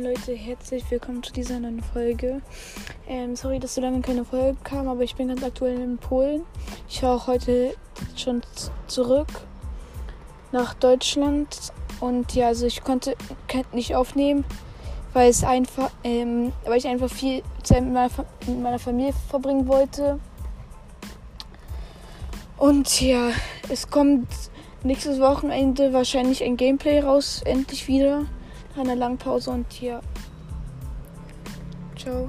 Leute, herzlich willkommen zu dieser neuen Folge. Ähm, sorry, dass so lange keine Folge kam, aber ich bin ganz aktuell in Polen. Ich war auch heute schon zurück nach Deutschland und ja, also ich konnte, konnte nicht aufnehmen, weil es einfach, ähm, weil ich einfach viel Zeit mit meiner, mit meiner Familie verbringen wollte. Und ja, es kommt nächstes Wochenende wahrscheinlich ein Gameplay raus, endlich wieder. Einer langen Pause und hier. Ciao.